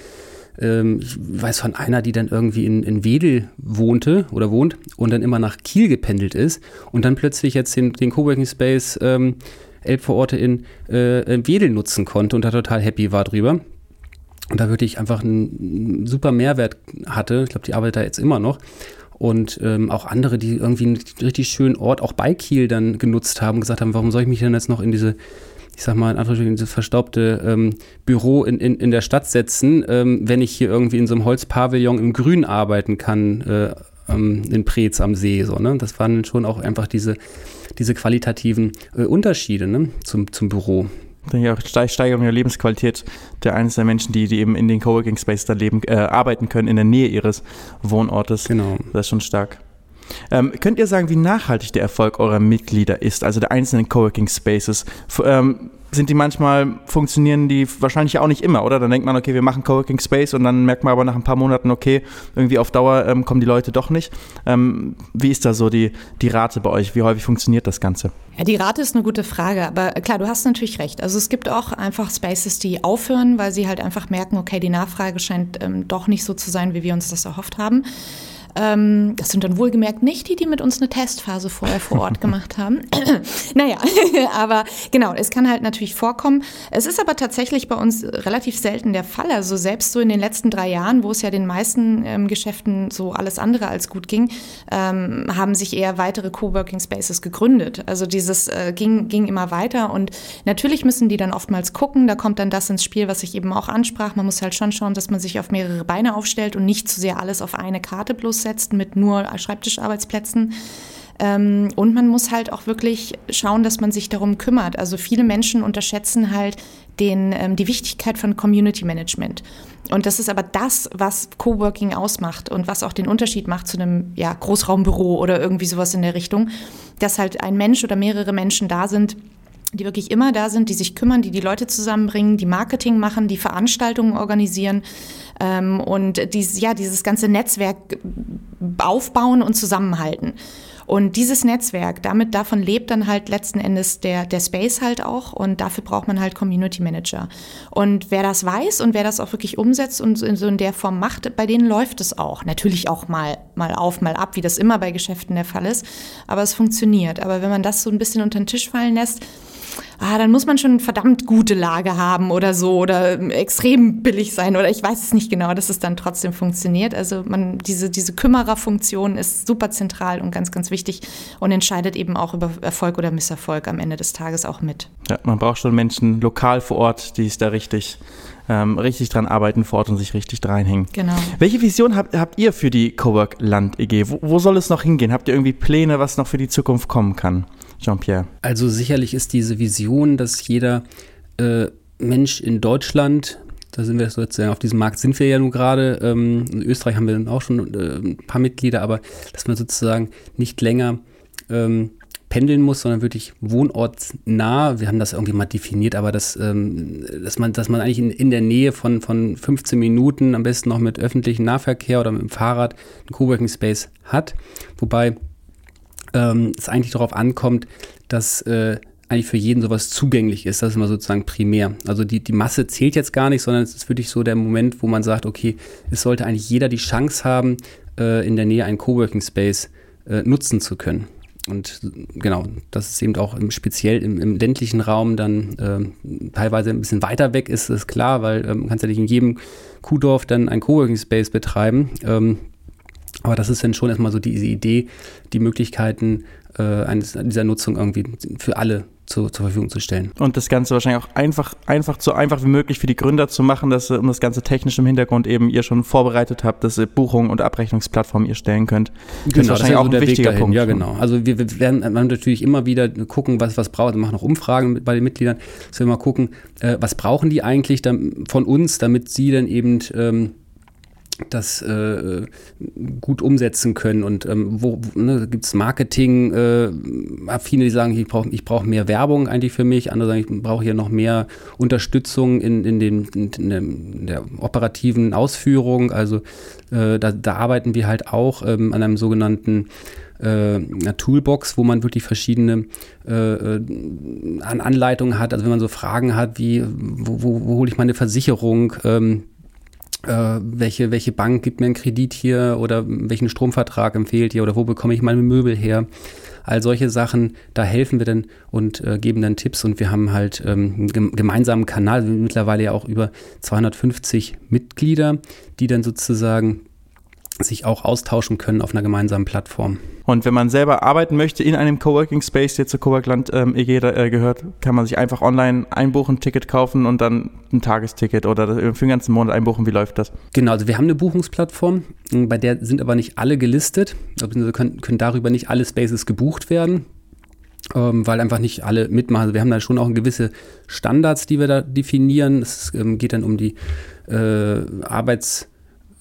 D: ich weiß von einer, die dann irgendwie in, in Wedel wohnte oder wohnt und dann immer nach Kiel gependelt ist und dann plötzlich jetzt den, den Coworking Space ähm, Elbvororte in, äh, in Wedel nutzen konnte und da total happy war drüber und da wirklich einfach einen super Mehrwert hatte. Ich glaube, die arbeitet da jetzt immer noch. Und ähm, auch andere, die irgendwie einen richtig schönen Ort auch bei Kiel dann genutzt haben, gesagt haben, warum soll ich mich denn jetzt noch in diese, ich sag mal, in Anführungsstrichen, diese verstaubte ähm, Büro in, in, in der Stadt setzen, ähm, wenn ich hier irgendwie in so einem Holzpavillon im Grün arbeiten kann, äh, ähm, in Preetz am See. So, ne? Das waren schon auch einfach diese, diese qualitativen äh, Unterschiede ne? zum, zum Büro
B: denke ich auch Steigerung der Lebensqualität der einzelnen Menschen, die, die eben in den Coworking Space da leben, äh, arbeiten können, in der Nähe ihres Wohnortes. Genau. Das ist schon stark. Ähm, könnt ihr sagen, wie nachhaltig der Erfolg eurer Mitglieder ist, also der einzelnen Coworking Spaces? F ähm, sind die manchmal, funktionieren die wahrscheinlich auch nicht immer, oder? Dann denkt man, okay, wir machen Coworking Space und dann merkt man aber nach ein paar Monaten, okay, irgendwie auf Dauer ähm, kommen die Leute doch nicht. Ähm, wie ist da so die, die Rate bei euch? Wie häufig funktioniert das Ganze?
A: Ja, die Rate ist eine gute Frage, aber klar, du hast natürlich recht. Also es gibt auch einfach Spaces, die aufhören, weil sie halt einfach merken, okay, die Nachfrage scheint ähm, doch nicht so zu sein, wie wir uns das erhofft haben. Ähm, das sind dann wohlgemerkt nicht die, die mit uns eine Testphase vorher vor Ort gemacht haben. naja, aber genau, es kann halt natürlich vorkommen. Es ist aber tatsächlich bei uns relativ selten der Fall. Also selbst so in den letzten drei Jahren, wo es ja den meisten ähm, Geschäften so alles andere als gut ging, ähm, haben sich eher weitere Coworking Spaces gegründet. Also dieses äh, ging, ging immer weiter und natürlich müssen die dann oftmals gucken. Da kommt dann das ins Spiel, was ich eben auch ansprach. Man muss halt schon schauen, dass man sich auf mehrere Beine aufstellt und nicht zu sehr alles auf eine Karte bloß setzt mit nur Schreibtischarbeitsplätzen. Ähm, und man muss halt auch wirklich schauen, dass man sich darum kümmert. Also viele Menschen unterschätzen halt den, ähm, die Wichtigkeit von Community Management. Und das ist aber das, was Coworking ausmacht und was auch den Unterschied macht zu einem ja, Großraumbüro oder irgendwie sowas in der Richtung, dass halt ein Mensch oder mehrere Menschen da sind, die wirklich immer da sind, die sich kümmern, die die Leute zusammenbringen, die Marketing machen, die Veranstaltungen organisieren ähm, und dies, ja, dieses ganze Netzwerk aufbauen und zusammenhalten. Und dieses Netzwerk, damit davon lebt dann halt letzten Endes der, der Space halt auch und dafür braucht man halt Community Manager. Und wer das weiß und wer das auch wirklich umsetzt und so in der Form macht, bei denen läuft es auch. Natürlich auch mal, mal auf, mal ab, wie das immer bei Geschäften der Fall ist, aber es funktioniert. Aber wenn man das so ein bisschen unter den Tisch fallen lässt, ah, dann muss man schon verdammt gute Lage haben oder so oder extrem billig sein oder ich weiß es nicht genau, dass es dann trotzdem funktioniert. Also man, diese, diese Kümmererfunktion ist super zentral und ganz, ganz wichtig und entscheidet eben auch über Erfolg oder Misserfolg am Ende des Tages auch mit.
B: Ja, man braucht schon Menschen lokal vor Ort, die es da richtig ähm, richtig dran arbeiten vor Ort und sich richtig reinhängen.
A: Genau.
B: Welche Vision habt, habt ihr für die Cowork Land EG? Wo, wo soll es noch hingehen? Habt ihr irgendwie Pläne, was noch für die Zukunft kommen kann? Jean-Pierre.
D: Also sicherlich ist diese Vision, dass jeder äh, Mensch in Deutschland da sind wir sozusagen, auf diesem Markt sind wir ja nun gerade. Ähm, in Österreich haben wir dann auch schon äh, ein paar Mitglieder, aber dass man sozusagen nicht länger ähm, pendeln muss, sondern wirklich wohnortsnah. Wir haben das irgendwie mal definiert, aber das, ähm, dass, man, dass man eigentlich in, in der Nähe von, von 15 Minuten, am besten noch mit öffentlichem Nahverkehr oder mit dem Fahrrad, einen Coworking Space hat. Wobei ähm, es eigentlich darauf ankommt, dass äh, eigentlich für jeden sowas zugänglich ist. Das ist immer sozusagen primär. Also die, die Masse zählt jetzt gar nicht, sondern es ist wirklich so der Moment, wo man sagt, okay, es sollte eigentlich jeder die Chance haben, äh, in der Nähe einen Coworking Space äh, nutzen zu können. Und genau, das ist eben auch im, speziell im, im, ländlichen Raum dann äh, teilweise ein bisschen weiter weg ist, ist klar, weil ähm, man kann ja nicht in jedem Kuhdorf dann ein Coworking Space betreiben. Ähm, aber das ist dann schon erstmal so diese Idee, die Möglichkeiten äh, eines, dieser Nutzung irgendwie für alle zu, zur Verfügung zu stellen.
B: Und das Ganze wahrscheinlich auch einfach, einfach so einfach wie möglich für die Gründer zu machen, dass um das Ganze technisch im Hintergrund eben ihr schon vorbereitet habt, dass ihr Buchungen und Abrechnungsplattformen ihr stellen könnt.
D: Das genau, ist wahrscheinlich das ist auch ein wichtiger Punkt. Ja, genau. Also wir, wir werden natürlich immer wieder gucken, was, was braucht. Wir machen auch Umfragen bei den Mitgliedern, dass wir mal gucken, äh, was brauchen die eigentlich dann von uns, damit sie dann eben ähm, das äh, gut umsetzen können. Und ähm, wo, ne, gibt es Marketing, äh, affine, die sagen, ich brauche ich brauch mehr Werbung eigentlich für mich, andere sagen, ich brauche hier noch mehr Unterstützung in, in, den, in, in der operativen Ausführung. Also äh, da, da, arbeiten wir halt auch ähm, an einem sogenannten äh, Toolbox, wo man wirklich verschiedene äh, äh, an Anleitungen hat. Also wenn man so Fragen hat, wie wo, wo, wo hole ich meine Versicherung? Ähm, äh, welche, welche Bank gibt mir einen Kredit hier oder welchen Stromvertrag empfiehlt ihr oder wo bekomme ich meine Möbel her. All solche Sachen, da helfen wir dann und äh, geben dann Tipps und wir haben halt ähm, einen gemeinsamen Kanal, mittlerweile ja auch über 250 Mitglieder, die dann sozusagen sich auch austauschen können auf einer gemeinsamen Plattform.
B: Und wenn man selber arbeiten möchte in einem Coworking Space, der zur Coworkland ähm, EG äh, gehört, kann man sich einfach online einbuchen, Ticket kaufen und dann ein Tagesticket oder für den ganzen Monat einbuchen. Wie läuft das?
D: Genau, also wir haben eine Buchungsplattform, bei der sind aber nicht alle gelistet, also können, können darüber nicht alle Spaces gebucht werden. Ähm, weil einfach nicht alle mitmachen. Also wir haben da schon auch gewisse Standards, die wir da definieren. Es ähm, geht dann um die äh, Arbeits-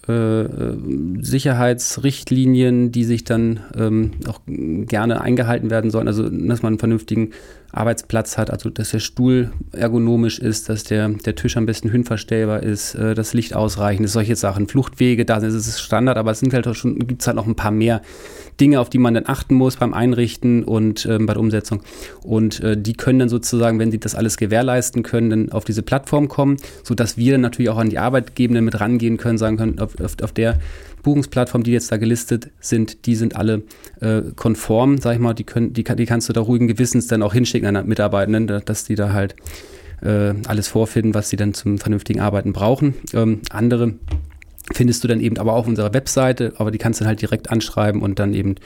D: Sicherheitsrichtlinien, die sich dann ähm, auch gerne eingehalten werden sollen. Also, dass man einen vernünftigen Arbeitsplatz hat, also dass der Stuhl ergonomisch ist, dass der, der Tisch am besten höhenverstellbar ist, äh, das Licht ausreichend ist, solche Sachen. Fluchtwege, da ist es Standard, aber es sind halt auch schon, gibt es halt noch ein paar mehr Dinge, auf die man dann achten muss beim Einrichten und ähm, bei der Umsetzung. Und äh, die können dann sozusagen, wenn sie das alles gewährleisten können, dann auf diese Plattform kommen, sodass wir dann natürlich auch an die Arbeitgebenden mit rangehen können, sagen können, auf, auf, auf der Buchungsplattformen, die jetzt da gelistet sind, die sind alle äh, konform, sag ich mal, die, können, die, die kannst du da ruhigen Gewissens dann auch hinschicken an Mitarbeitenden, dass die da halt äh, alles vorfinden, was sie dann zum vernünftigen Arbeiten brauchen. Ähm, andere findest du dann eben aber auch auf unserer Webseite, aber die kannst du dann halt direkt anschreiben und dann eben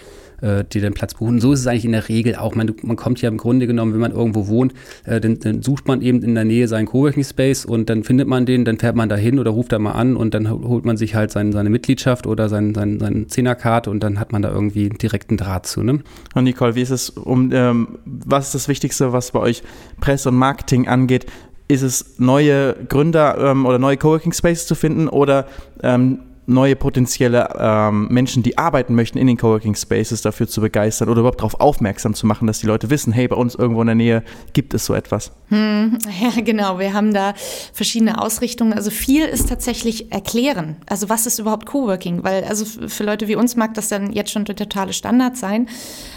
D: äh, dir den Platz buchen. So ist es eigentlich in der Regel auch. Man, man kommt ja im Grunde genommen, wenn man irgendwo wohnt, äh, dann, dann, sucht man eben in der Nähe seinen Coworking Space und dann findet man den, dann fährt man da hin oder ruft da mal an und dann holt man sich halt sein, seine Mitgliedschaft oder sein, sein, seine Zehnerkarte und dann hat man da irgendwie direkten Draht zu. Ne?
B: Und Nicole, wie ist es um, ähm, was ist das Wichtigste, was bei euch Presse und Marketing angeht? Ist es neue Gründer ähm, oder neue Coworking Spaces zu finden oder ähm, neue potenzielle ähm, Menschen, die arbeiten möchten in den Coworking Spaces, dafür zu begeistern oder überhaupt darauf aufmerksam zu machen, dass die Leute wissen, hey, bei uns irgendwo in der Nähe gibt es so etwas.
A: Hm, ja, genau. Wir haben da verschiedene Ausrichtungen. Also viel ist tatsächlich erklären. Also was ist überhaupt Coworking? Weil also für Leute wie uns mag das dann jetzt schon der totale Standard sein.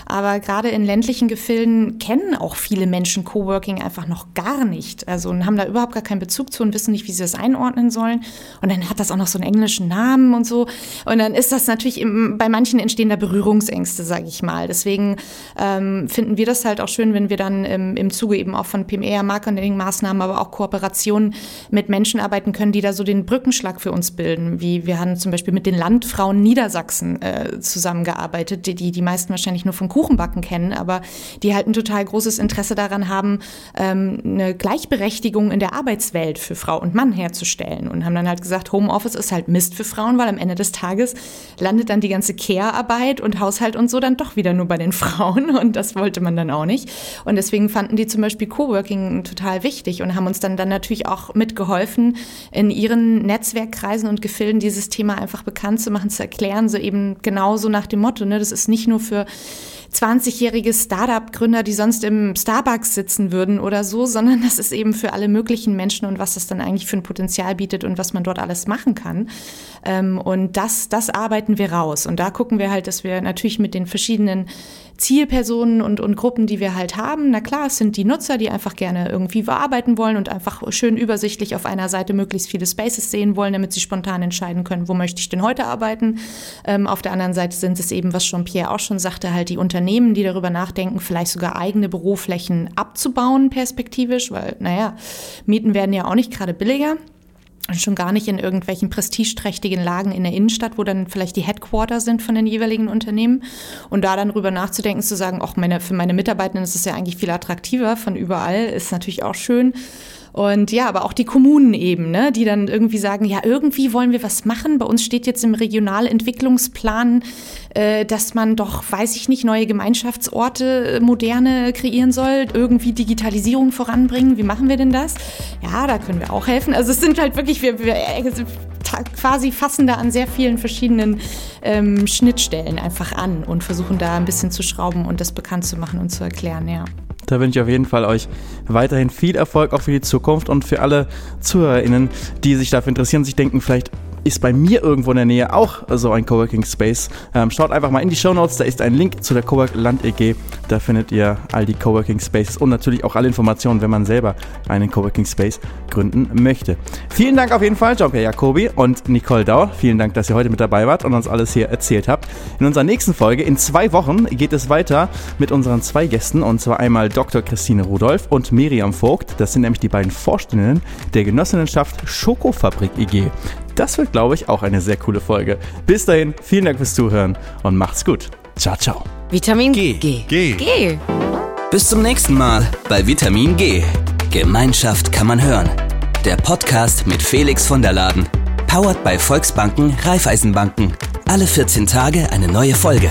A: Aber gerade in ländlichen Gefilden kennen auch viele Menschen Coworking einfach noch gar nicht. Also und haben da überhaupt gar keinen Bezug zu und wissen nicht, wie sie das einordnen sollen. Und dann hat das auch noch so einen englischen Namen zusammen und so. Und dann ist das natürlich, im, bei manchen entstehen da Berührungsängste, sage ich mal. Deswegen ähm, finden wir das halt auch schön, wenn wir dann im, im Zuge eben auch von PMR, Marketing-Maßnahmen, aber auch Kooperationen mit Menschen arbeiten können, die da so den Brückenschlag für uns bilden. Wie wir haben zum Beispiel mit den Landfrauen Niedersachsen äh, zusammengearbeitet, die, die die meisten wahrscheinlich nur von Kuchenbacken kennen, aber die halt ein total großes Interesse daran haben, ähm, eine Gleichberechtigung in der Arbeitswelt für Frau und Mann herzustellen und haben dann halt gesagt, Homeoffice ist halt Mist für Frauen, weil am Ende des Tages landet dann die ganze Care-Arbeit und Haushalt und so dann doch wieder nur bei den Frauen und das wollte man dann auch nicht. Und deswegen fanden die zum Beispiel Coworking total wichtig und haben uns dann, dann natürlich auch mitgeholfen, in ihren Netzwerkkreisen und Gefilden dieses Thema einfach bekannt zu machen, zu erklären, so eben genauso nach dem Motto, ne, das ist nicht nur für 20-jährige Startup-Gründer, die sonst im Starbucks sitzen würden oder so, sondern das ist eben für alle möglichen Menschen und was das dann eigentlich für ein Potenzial bietet und was man dort alles machen kann. Ähm, und das, das arbeiten wir raus. Und da gucken wir halt, dass wir natürlich mit den verschiedenen Zielpersonen und, und Gruppen, die wir halt haben. Na klar, es sind die Nutzer, die einfach gerne irgendwie bearbeiten wollen und einfach schön übersichtlich auf einer Seite möglichst viele Spaces sehen wollen, damit sie spontan entscheiden können, wo möchte ich denn heute arbeiten. Ähm, auf der anderen Seite sind es eben, was Jean-Pierre auch schon sagte, halt die Unternehmen, die darüber nachdenken, vielleicht sogar eigene Büroflächen abzubauen perspektivisch, weil, naja, Mieten werden ja auch nicht gerade billiger schon gar nicht in irgendwelchen prestigeträchtigen Lagen in der Innenstadt, wo dann vielleicht die Headquarter sind von den jeweiligen Unternehmen. Und da dann drüber nachzudenken, zu sagen, auch meine, für meine Mitarbeitenden ist es ja eigentlich viel attraktiver von überall, ist natürlich auch schön. Und ja, aber auch die Kommunen eben, ne, die dann irgendwie sagen, ja, irgendwie wollen wir was machen. Bei uns steht jetzt im Regionalentwicklungsplan, äh, dass man doch, weiß ich nicht, neue Gemeinschaftsorte, äh, moderne kreieren soll, irgendwie Digitalisierung voranbringen. Wie machen wir denn das? Ja, da können wir auch helfen. Also es sind halt wirklich, wir, wir äh, quasi fassen da an sehr vielen verschiedenen ähm, Schnittstellen einfach an und versuchen da ein bisschen zu schrauben und das bekannt zu machen und zu erklären, ja.
B: Da wünsche ich auf jeden Fall euch weiterhin viel Erfolg auch für die Zukunft und für alle ZuhörerInnen, die sich dafür interessieren, sich denken, vielleicht ist bei mir irgendwo in der Nähe auch so ein Coworking Space. Ähm, schaut einfach mal in die Show Notes, da ist ein Link zu der Cowork Land EG. Da findet ihr all die Coworking Spaces und natürlich auch alle Informationen, wenn man selber einen Coworking Space gründen möchte. Vielen Dank auf jeden Fall, Jean-Pierre Jacobi und Nicole Dauer. Vielen Dank, dass ihr heute mit dabei wart und uns alles hier erzählt habt. In unserer nächsten Folge, in zwei Wochen, geht es weiter mit unseren zwei Gästen und zwar einmal Dr. Christine Rudolph und Miriam Vogt. Das sind nämlich die beiden Vorständinnen der Genossenschaft Schokofabrik EG. Das wird, glaube ich, auch eine sehr coole Folge. Bis dahin, vielen Dank fürs Zuhören und macht's gut. Ciao, ciao.
C: Vitamin G. G. G. G. Bis zum nächsten Mal bei Vitamin G. Gemeinschaft kann man hören. Der Podcast mit Felix von der Laden. Powered bei Volksbanken, Raiffeisenbanken. Alle 14 Tage eine neue Folge.